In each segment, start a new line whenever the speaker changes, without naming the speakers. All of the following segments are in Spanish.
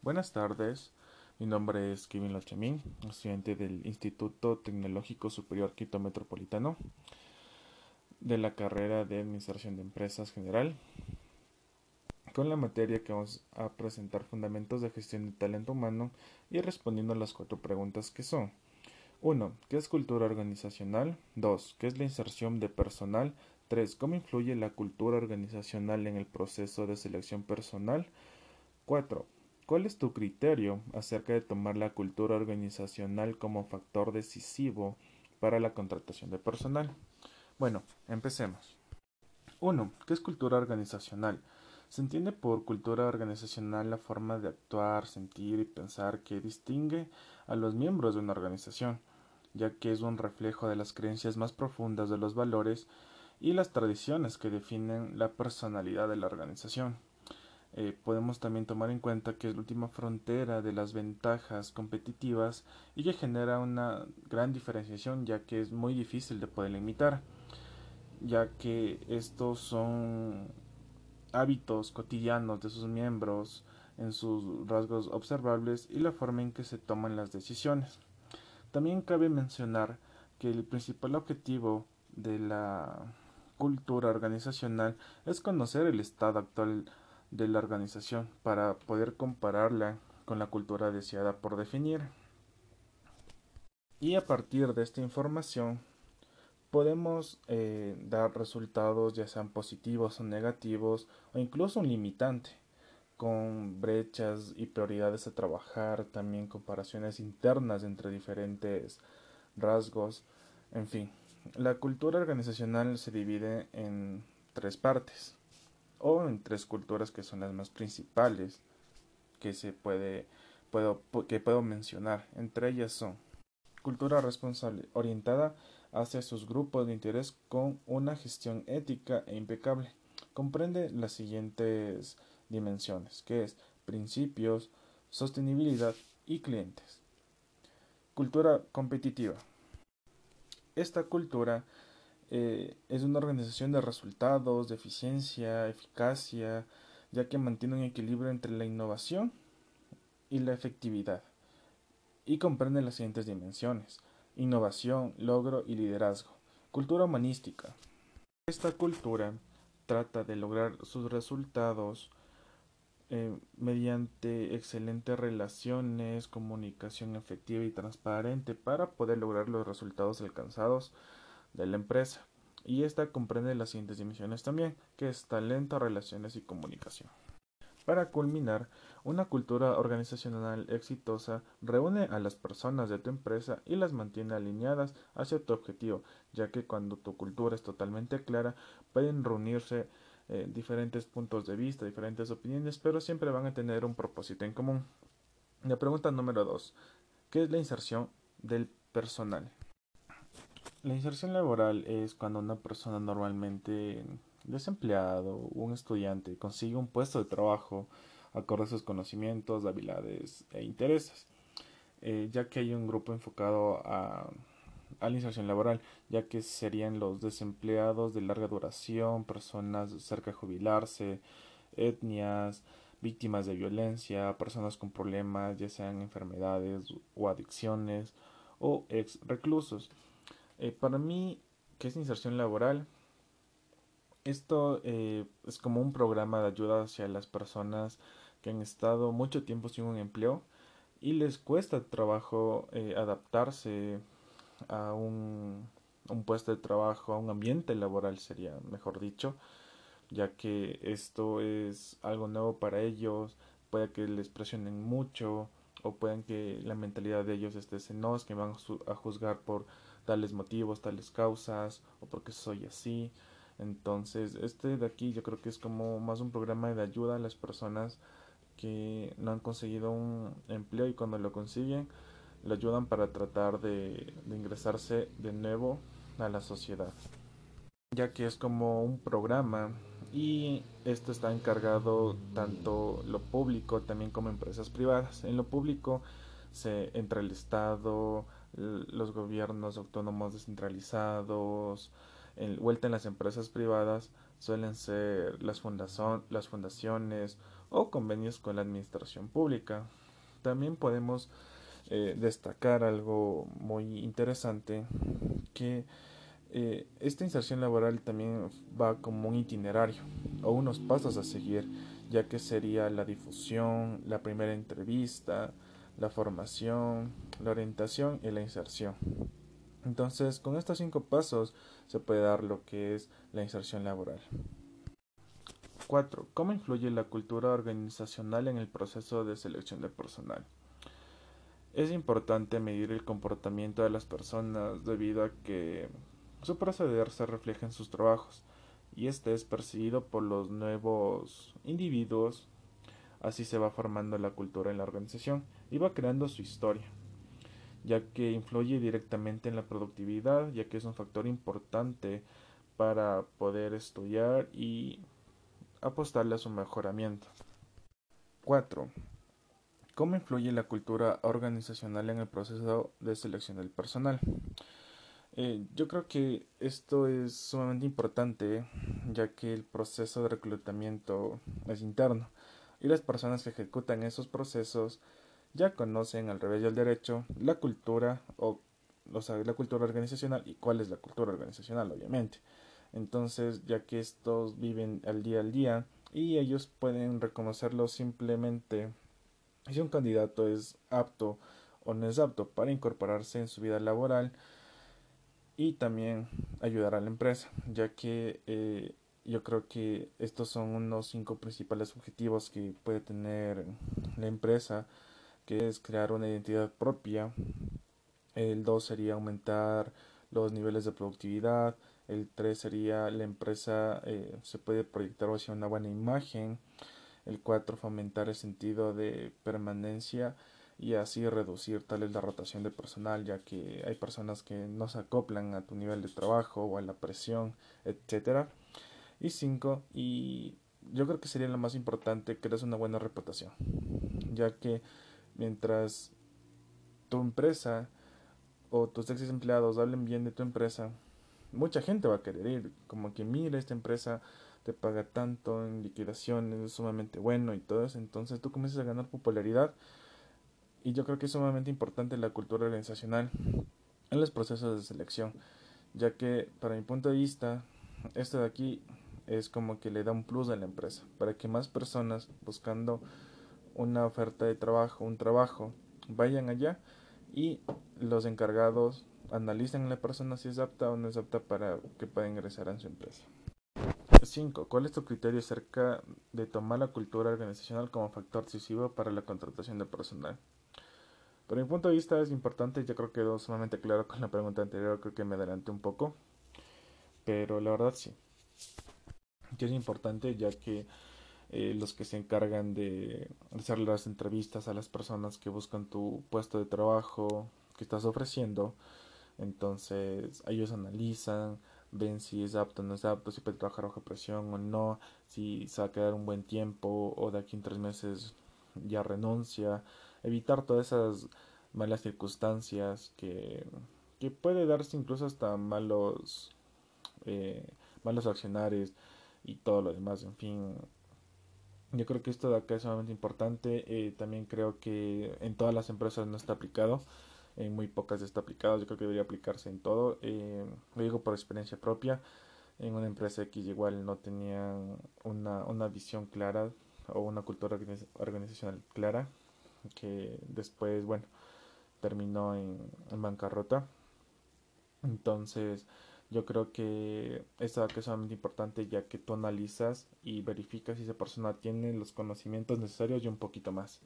Buenas tardes, mi nombre es Kevin Lochamín, estudiante del Instituto Tecnológico Superior Quito Metropolitano de la carrera de Administración de Empresas General, con la materia que vamos a presentar fundamentos de gestión de talento humano y respondiendo a las cuatro preguntas que son 1. ¿Qué es cultura organizacional? 2. ¿Qué es la inserción de personal? 3. ¿Cómo influye la cultura organizacional en el proceso de selección personal? 4. ¿Cuál es tu criterio acerca de tomar la cultura organizacional como factor decisivo para la contratación de personal? Bueno, empecemos. 1. ¿Qué es cultura organizacional? Se entiende por cultura organizacional la forma de actuar, sentir y pensar que distingue a los miembros de una organización, ya que es un reflejo de las creencias más profundas de los valores y las tradiciones que definen la personalidad de la organización. Eh, podemos también tomar en cuenta que es la última frontera de las ventajas competitivas y que genera una gran diferenciación ya que es muy difícil de poder limitar ya que estos son hábitos cotidianos de sus miembros en sus rasgos observables y la forma en que se toman las decisiones. También cabe mencionar que el principal objetivo de la cultura organizacional es conocer el estado actual de la organización para poder compararla con la cultura deseada por definir. Y a partir de esta información podemos eh, dar resultados ya sean positivos o negativos o incluso un limitante con brechas y prioridades a trabajar, también comparaciones internas entre diferentes rasgos, en fin. La cultura organizacional se divide en tres partes o en tres culturas que son las más principales que se puede puedo, que puedo mencionar. Entre ellas son cultura responsable orientada hacia sus grupos de interés con una gestión ética e impecable. Comprende las siguientes dimensiones, que es principios, sostenibilidad y clientes. Cultura competitiva. Esta cultura eh, es una organización de resultados, de eficiencia, eficacia, ya que mantiene un equilibrio entre la innovación y la efectividad. Y comprende las siguientes dimensiones, innovación, logro y liderazgo. Cultura humanística. Esta cultura trata de lograr sus resultados eh, mediante excelentes relaciones, comunicación efectiva y transparente para poder lograr los resultados alcanzados de la empresa. Y esta comprende las siguientes dimensiones también, que es talento, relaciones y comunicación. Para culminar, una cultura organizacional exitosa reúne a las personas de tu empresa y las mantiene alineadas hacia tu objetivo, ya que cuando tu cultura es totalmente clara, pueden reunirse eh, diferentes puntos de vista, diferentes opiniones, pero siempre van a tener un propósito en común. La pregunta número 2. ¿Qué es la inserción del personal? La inserción laboral es cuando una persona normalmente desempleado un estudiante consigue un puesto de trabajo acorde a sus conocimientos, habilidades e intereses, eh, ya que hay un grupo enfocado a la inserción laboral, ya que serían los desempleados de larga duración, personas cerca de jubilarse, etnias, víctimas de violencia, personas con problemas, ya sean enfermedades o adicciones, o ex reclusos. Eh, para mí, ¿qué es inserción laboral? Esto eh, es como un programa de ayuda hacia las personas que han estado mucho tiempo sin un empleo y les cuesta trabajo eh, adaptarse a un, puesto de trabajo, a un ambiente laboral sería mejor dicho, ya que esto es algo nuevo para ellos, puede que les presionen mucho o pueden que la mentalidad de ellos esté en que van a juzgar por tales motivos, tales causas o porque soy así. Entonces, este de aquí yo creo que es como más un programa de ayuda a las personas que no han conseguido un empleo y cuando lo consiguen, lo ayudan para tratar de, de ingresarse de nuevo a la sociedad. Ya que es como un programa y esto está encargado tanto lo público también como empresas privadas. En lo público se entra el Estado, los gobiernos autónomos descentralizados, en, vuelta en las empresas privadas suelen ser las, las fundaciones o convenios con la administración pública. También podemos eh, destacar algo muy interesante que eh, esta inserción laboral también va como un itinerario o unos pasos a seguir, ya que sería la difusión, la primera entrevista, la formación, la orientación y la inserción. Entonces, con estos cinco pasos se puede dar lo que es la inserción laboral. 4. ¿Cómo influye la cultura organizacional en el proceso de selección de personal? Es importante medir el comportamiento de las personas debido a que su proceder se refleja en sus trabajos y este es percibido por los nuevos individuos. Así se va formando la cultura en la organización y va creando su historia ya que influye directamente en la productividad, ya que es un factor importante para poder estudiar y apostarle a su mejoramiento. 4. ¿Cómo influye la cultura organizacional en el proceso de selección del personal? Eh, yo creo que esto es sumamente importante ya que el proceso de reclutamiento es interno y las personas que ejecutan esos procesos ya conocen al revés al derecho la cultura o, la cultura organizacional y cuál es la cultura organizacional obviamente. Entonces ya que estos viven al día al día y ellos pueden reconocerlo simplemente si un candidato es apto o no es apto para incorporarse en su vida laboral y también ayudar a la empresa ya que eh, yo creo que estos son unos cinco principales objetivos que puede tener la empresa que es crear una identidad propia. El 2 sería aumentar los niveles de productividad. El 3 sería la empresa eh, se puede proyectar hacia una buena imagen. El 4 fomentar el sentido de permanencia y así reducir tal es la rotación de personal ya que hay personas que no se acoplan a tu nivel de trabajo o a la presión, etcétera. Y 5 y yo creo que sería lo más importante que una buena reputación ya que mientras tu empresa o tus ex empleados hablen bien de tu empresa, mucha gente va a querer ir. Como que mira, esta empresa te paga tanto en liquidaciones, es sumamente bueno y todo eso. Entonces tú comienzas a ganar popularidad. Y yo creo que es sumamente importante la cultura organizacional en los procesos de selección. Ya que, para mi punto de vista, esto de aquí es como que le da un plus a la empresa. Para que más personas buscando una oferta de trabajo, un trabajo, vayan allá y los encargados analicen a la persona si es apta o no es apta para que pueda ingresar a su empresa. 5. ¿Cuál es tu criterio acerca de tomar la cultura organizacional como factor decisivo para la contratación de personal? Por mi punto de vista es importante, ya creo que quedó sumamente claro con la pregunta anterior, creo que me adelanté un poco, pero la verdad sí. Que es importante ya que eh, los que se encargan de hacer las entrevistas a las personas que buscan tu puesto de trabajo que estás ofreciendo. Entonces ellos analizan, ven si es apto o no es apto, si puede trabajar bajo presión o no, si se va a quedar un buen tiempo o de aquí en tres meses ya renuncia. Evitar todas esas malas circunstancias que, que puede darse incluso hasta malos, eh, malos accionarios y todo lo demás. En fin, yo creo que esto de acá es sumamente importante. Eh, también creo que en todas las empresas no está aplicado. En muy pocas está aplicado. Yo creo que debería aplicarse en todo. Eh, lo digo por experiencia propia. En una empresa X igual no tenían una, una visión clara o una cultura organizacional clara. Que después, bueno, terminó en, en bancarrota. Entonces, yo creo que esto es sumamente importante ya que tú analizas y verificas si esa persona tiene los conocimientos necesarios y un poquito más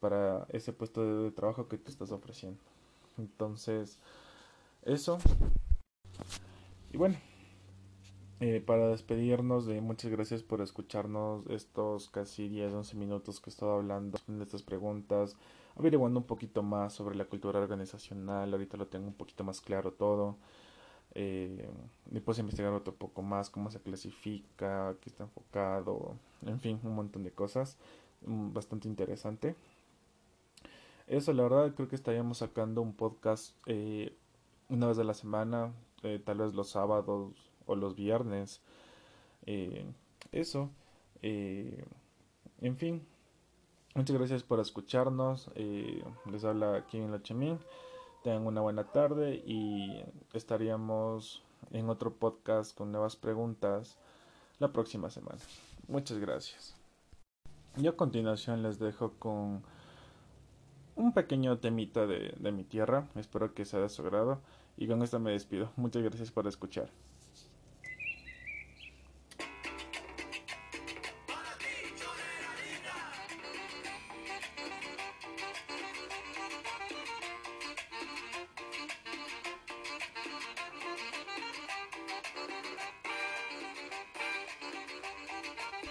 para ese puesto de, trabajo que tú estás ofreciendo. Entonces, eso. Y bueno, eh, para despedirnos de muchas gracias por escucharnos estos casi 10, 11 minutos que he estado hablando de estas preguntas, averiguando un poquito más sobre la cultura organizacional, ahorita lo tengo un poquito más claro todo. Eh, después investigar otro poco más cómo se clasifica, qué está enfocado, en fin, un montón de cosas mm, bastante interesante. Eso, la verdad, creo que estaríamos sacando un podcast eh, una vez a la semana, eh, tal vez los sábados o los viernes. Eh, eso, En fin, muchas gracias por escucharnos. Les habla aquí en Lochemín. Tengan una buena tarde y estaríamos en otro podcast con nuevas preguntas la próxima semana. Muchas gracias. Y a continuación les dejo con un pequeño temita de, mi tierra. Espero que sea de su agrado. Y con esto me despido. Muchas gracias por escuchar.